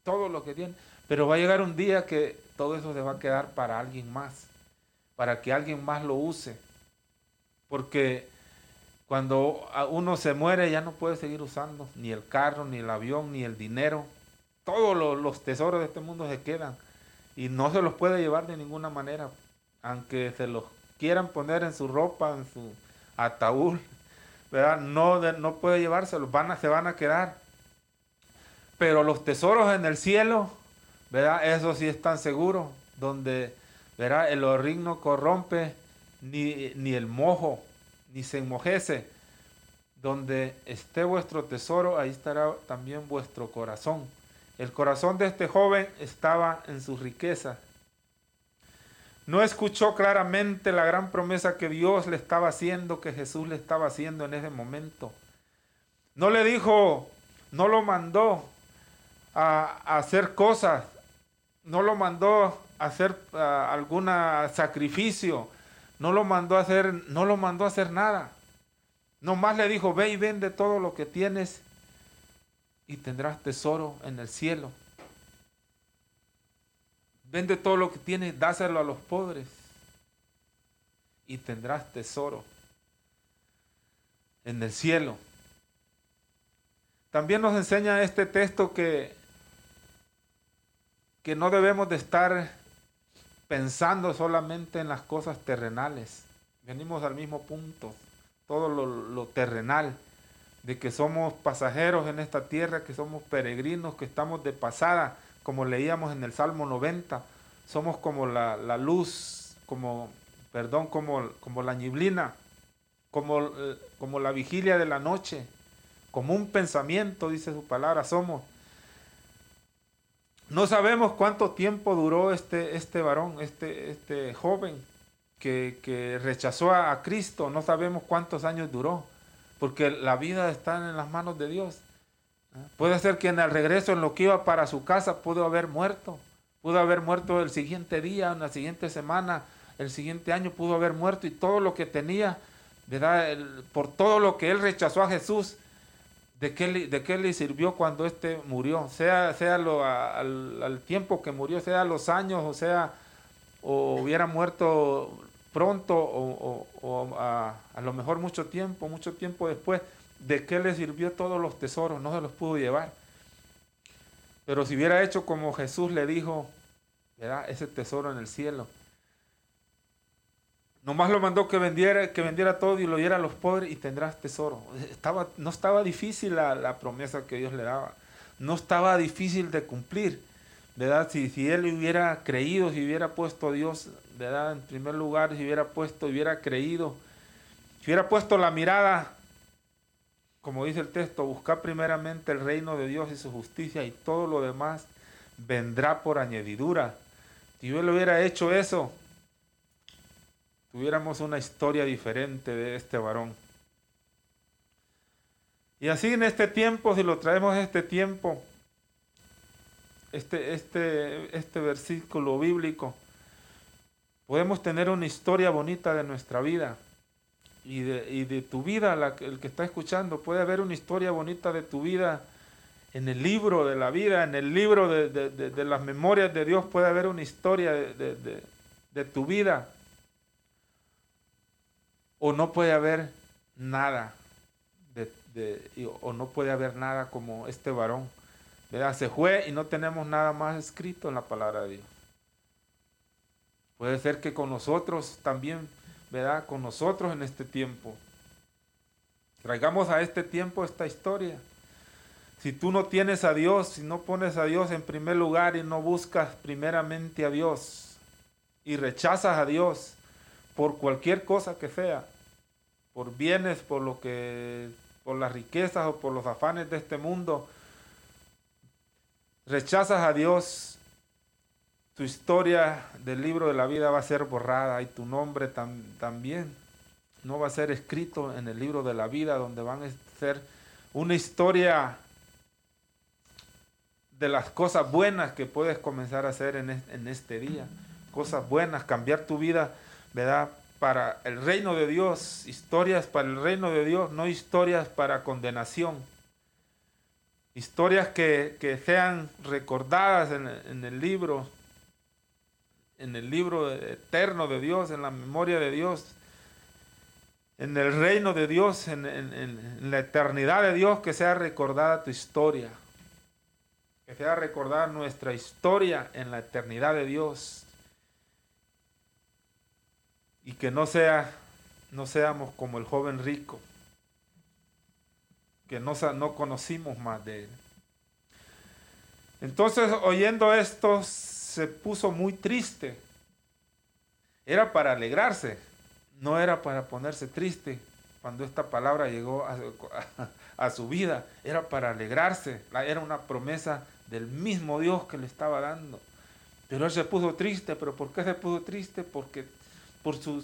todo lo que tiene. Pero va a llegar un día que todo eso se va a quedar para alguien más, para que alguien más lo use. Porque cuando uno se muere ya no puede seguir usando ni el carro, ni el avión, ni el dinero. todos los, tesoros de este mundo se quedan y no se los puede llevar de ninguna manera, aunque se los quieran poner en su ropa, en su ataúd, ¿verdad? No, no puede llevárselos, van a, se van a quedar. Pero los tesoros en el cielo, ¿verdad? Eso sí están seguros, donde, ¿verdad? El horrín no corrompe, ni, ni el mojo, ni se enmojece. Donde esté vuestro tesoro, ahí estará también vuestro corazón. El corazón de este joven estaba en su riqueza. No escuchó claramente la gran promesa que Dios le estaba haciendo, que Jesús le estaba haciendo en ese momento. No le dijo, no lo mandó a, hacer cosas, no lo mandó a hacer algún sacrificio, no lo mandó a hacer, no lo mandó a hacer nada. Nomás le dijo, ve y vende todo lo que tienes y tendrás tesoro en el cielo. Vende todo lo que tienes, dáselo a los pobres y tendrás tesoro en el cielo. También nos enseña este texto que, que no debemos de estar pensando solamente en las cosas terrenales. Venimos al mismo punto, todo lo, lo terrenal de que somos pasajeros en esta tierra, que somos peregrinos, que estamos de pasada, como leíamos en el Salmo 90, somos como la, luz, como, perdón, como, como la niblina, como, eh, como la vigilia de la noche, como un pensamiento, dice su palabra, somos. No sabemos cuánto tiempo duró este, este varón, este, este joven que, rechazó a Cristo, no sabemos cuántos años duró porque la vida está en las manos de Dios. Puede ser que en el regreso, en lo que iba para su casa, pudo haber muerto. Pudo haber muerto el siguiente día, en la siguiente semana, el siguiente año pudo haber muerto y todo lo que tenía, por todo lo que él rechazó a Jesús, ¿de qué, le, de qué le sirvió cuando éste murió? Sea, sea lo, al, al, tiempo que murió, sea los años, o sea, o hubiera muerto pronto o, a, lo mejor mucho tiempo, mucho tiempo después, ¿de qué le sirvió todos los tesoros? No se los pudo llevar. Pero si hubiera hecho como Jesús le dijo, ¿verdad? ese tesoro en el cielo. Nomás lo mandó que vendiera, que vendiera todo y lo diera a los pobres y tendrás tesoro. Estaba, no estaba difícil la, promesa que Dios le daba. No estaba difícil de cumplir. ¿verdad? Si, si él hubiera creído, si hubiera puesto a Dios, ¿verdad? En primer lugar, si hubiera puesto, hubiera creído, si hubiera puesto la mirada, como dice el texto, buscar primeramente el reino de Dios y su justicia y todo lo demás vendrá por añadidura. Si yo le hubiera hecho eso, tuviéramos una historia diferente de este varón. Y así en este tiempo, si lo traemos a este tiempo, este, este, este versículo bíblico, podemos tener una historia bonita de nuestra vida y de, de tu vida, el que está escuchando, puede haber una historia bonita de tu vida en el libro de la vida, en el libro de, de las memorias de Dios, puede haber una historia de, tu vida. O no puede haber nada, o no puede haber nada como este varón se fue y no tenemos nada más escrito en la palabra de Dios. Puede ser que con nosotros también, ¿verdad? Con nosotros en este tiempo. Traigamos a este tiempo esta historia. Si tú no tienes a Dios, si no pones a Dios en primer lugar y no buscas primeramente a Dios y rechazas a Dios por cualquier cosa que sea, por bienes, por lo que por las riquezas o por los afanes de este mundo, rechazas a Dios, tu historia del libro de la vida va a ser borrada y tu nombre también no va a ser escrito en el libro de la vida donde van a ser una historia de las cosas buenas que puedes comenzar a hacer en, en este día. Cosas buenas, cambiar tu vida, ¿verdad? Para el reino de Dios, historias para el reino de Dios, no historias para condenación historias que, sean recordadas en, el libro, en el libro eterno de Dios, en la memoria de Dios, en el reino de Dios, en, la eternidad de Dios, que sea recordada tu historia. que sea recordar nuestra historia en la eternidad de Dios y que no sea no seamos como el joven rico que no, no conocimos más de él. Entonces, oyendo esto, se puso muy triste. Era para alegrarse, no era para ponerse triste. Cuando esta palabra llegó a, su vida, era para alegrarse. Era una promesa del mismo Dios que le estaba dando. Pero él se puso triste. ¿Pero por qué se puso triste? Porque por su,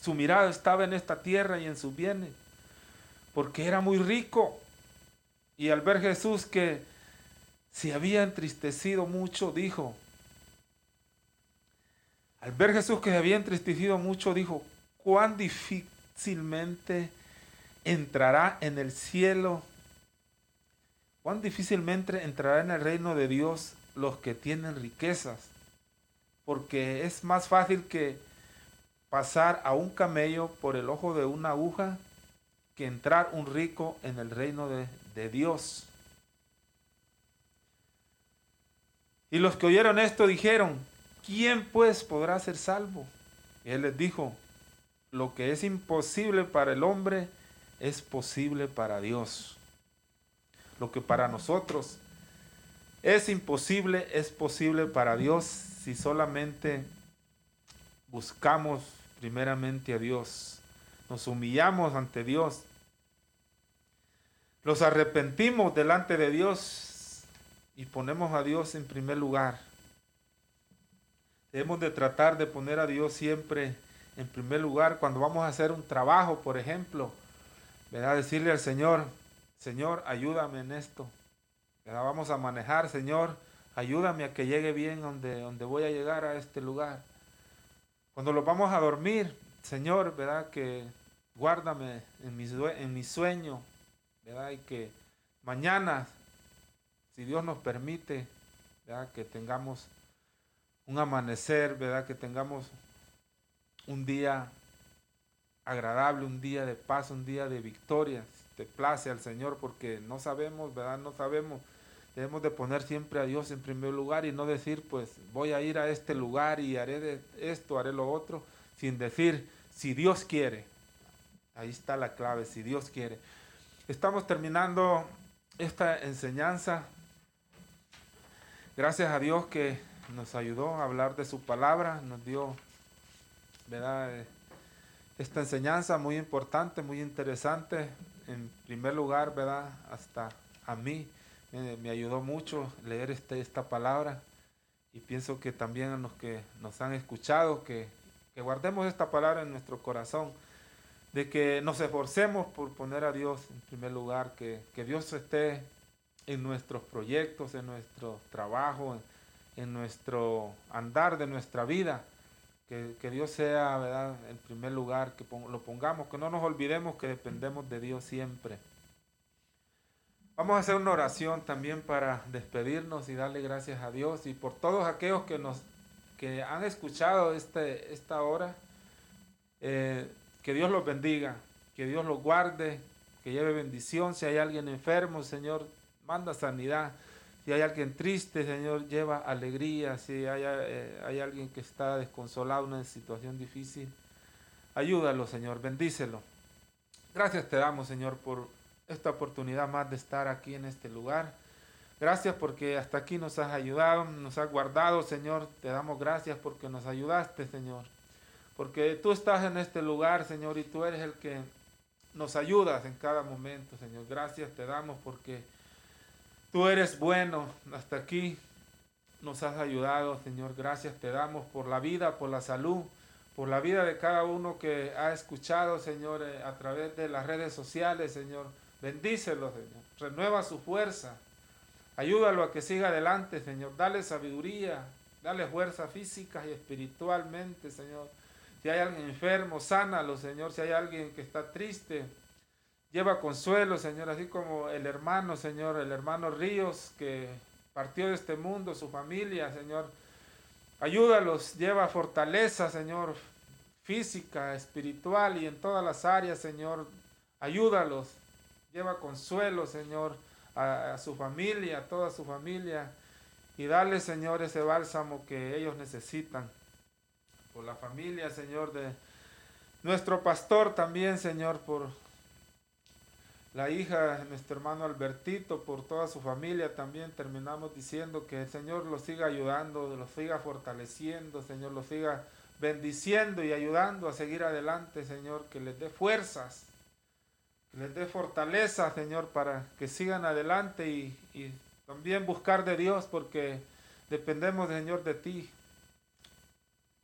su mirada estaba en esta tierra y en sus bienes. Porque era muy rico. Y al ver Jesús que se había entristecido mucho, dijo, al ver Jesús que se había entristecido mucho, dijo, cuán difícilmente entrará en el cielo, cuán difícilmente entrará en el reino de Dios los que tienen riquezas, porque es más fácil que pasar a un camello por el ojo de una aguja que entrar un rico en el reino de, de Dios. Y los que oyeron esto dijeron, ¿quién pues podrá ser salvo? Y él les dijo, lo que es imposible para el hombre es posible para Dios. Lo que para nosotros es imposible es posible para Dios si solamente buscamos primeramente a Dios. Nos humillamos ante Dios. Los arrepentimos delante de Dios y ponemos a Dios en primer lugar. Debemos de tratar de poner a Dios siempre en primer lugar cuando vamos a hacer un trabajo, por ejemplo. ¿verdad? Decirle al Señor, Señor, ayúdame en esto. Vamos a manejar, Señor, ayúdame a que llegue bien donde, donde voy a llegar a este lugar. Cuando lo vamos a dormir, Señor, ¿verdad? Que guárdame en mi, en mi sueño, ¿verdad? Y que mañana, si Dios nos permite. Que tengamos un amanecer, ¿verdad? Que tengamos un día agradable, un día de paz, un día de victoria. te place al Señor, porque no sabemos, ¿verdad? No sabemos. Debemos de poner siempre a Dios en primer lugar y no decir, pues voy a ir a este lugar y haré de esto, haré lo otro, sin decir, si Dios quiere. Ahí está la clave, si Dios quiere. Estamos terminando esta enseñanza. Gracias a Dios que nos ayudó a hablar de su palabra, nos dio, ¿verdad? Eh, esta enseñanza muy importante, muy interesante. En primer lugar, ¿verdad? Hasta a mí me ayudó mucho leer este, esta palabra y pienso que también a los que nos han escuchado, que, que guardemos esta palabra en nuestro corazón, de que nos esforcemos por poner a Dios en primer lugar, que, que Dios esté en nuestros proyectos, en nuestro trabajo, en nuestro andar de nuestra vida. Que, Dios sea, ¿verdad?, en primer lugar, que lo pongamos, que no nos olvidemos que dependemos de Dios siempre. Vamos a hacer una oración también para despedirnos y darle gracias a Dios y por todos aquellos que nos que han escuchado este, esta hora. Eh, que Dios los bendiga, que Dios los guarde, que lleve bendición. Si hay alguien enfermo, Señor, manda sanidad. Si hay alguien triste, Señor, lleva alegría. Si hay, eh, hay alguien que está desconsolado una situación difícil, ayúdalo, Señor, bendícelo. Gracias te damos, Señor, por esta oportunidad más de estar aquí en este lugar. Gracias porque hasta aquí nos has ayudado, nos has guardado, Señor. Te damos gracias porque nos ayudaste, Señor. Porque tú estás en este lugar, Señor, y tú eres el que nos ayudas en cada momento, Señor. Gracias te damos porque Tú eres bueno, hasta aquí nos has ayudado, Señor. Gracias te damos por la vida, por la salud, por la vida de cada uno que ha escuchado, Señor, eh, a través de las redes sociales, Señor. Bendícelo, Señor. Renueva su fuerza. Ayúdalo a que siga adelante, Señor. Dale sabiduría, dale fuerza física y espiritualmente, Señor. Si hay alguien enfermo, sánalo, Señor. Si hay alguien que está triste, Lleva consuelo, Señor, así como el hermano, Señor, el hermano Ríos, que partió de este mundo, su familia, Señor. Ayúdalos, lleva fortaleza, Señor, física, espiritual y en todas las áreas, Señor. Ayúdalos, lleva consuelo, Señor, a, su familia, a toda su familia, y darle, Señor, ese bálsamo que ellos necesitan. Por la familia, Señor, de nuestro pastor también, Señor, por la hija de nuestro hermano Albertito, por toda su familia también terminamos diciendo que el Señor los siga ayudando, los siga fortaleciendo, Señor, los siga bendiciendo y ayudando a seguir adelante, Señor, que les dé fuerzas, que les dé fortaleza, Señor, para que sigan adelante y, y también buscar de Dios, porque dependemos, Señor, de ti.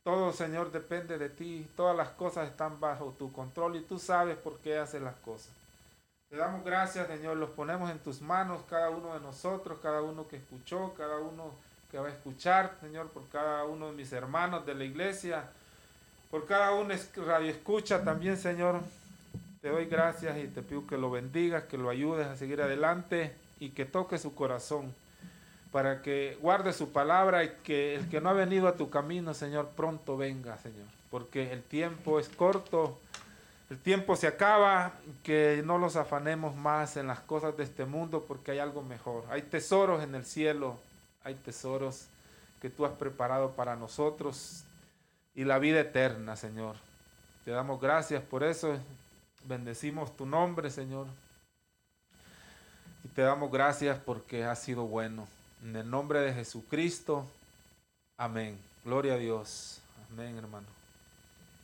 Todo, Señor, depende de ti. Todas las cosas están bajo tu control y tú sabes por qué haces las cosas. Te damos gracias, Señor. Los ponemos en tus manos, cada uno de nosotros, cada uno que escuchó, cada uno que va a escuchar, Señor, por cada uno de mis hermanos de la iglesia, por cada uno radio escucha también, Señor. Te doy gracias y te pido que lo bendigas, que lo ayudes a seguir adelante y que toque su corazón para que guarde su palabra y que el que no ha venido a tu camino, Señor, pronto venga, Señor, porque el tiempo es corto el tiempo se acaba, que no los afanemos más en las cosas de este mundo porque hay algo mejor. Hay tesoros en el cielo, hay tesoros que tú has preparado para nosotros y la vida eterna, Señor. Te damos gracias por eso. Bendecimos tu nombre, Señor. Y te damos gracias porque has sido bueno. En el nombre de Jesucristo. Amén. Gloria a Dios. Amén, hermano.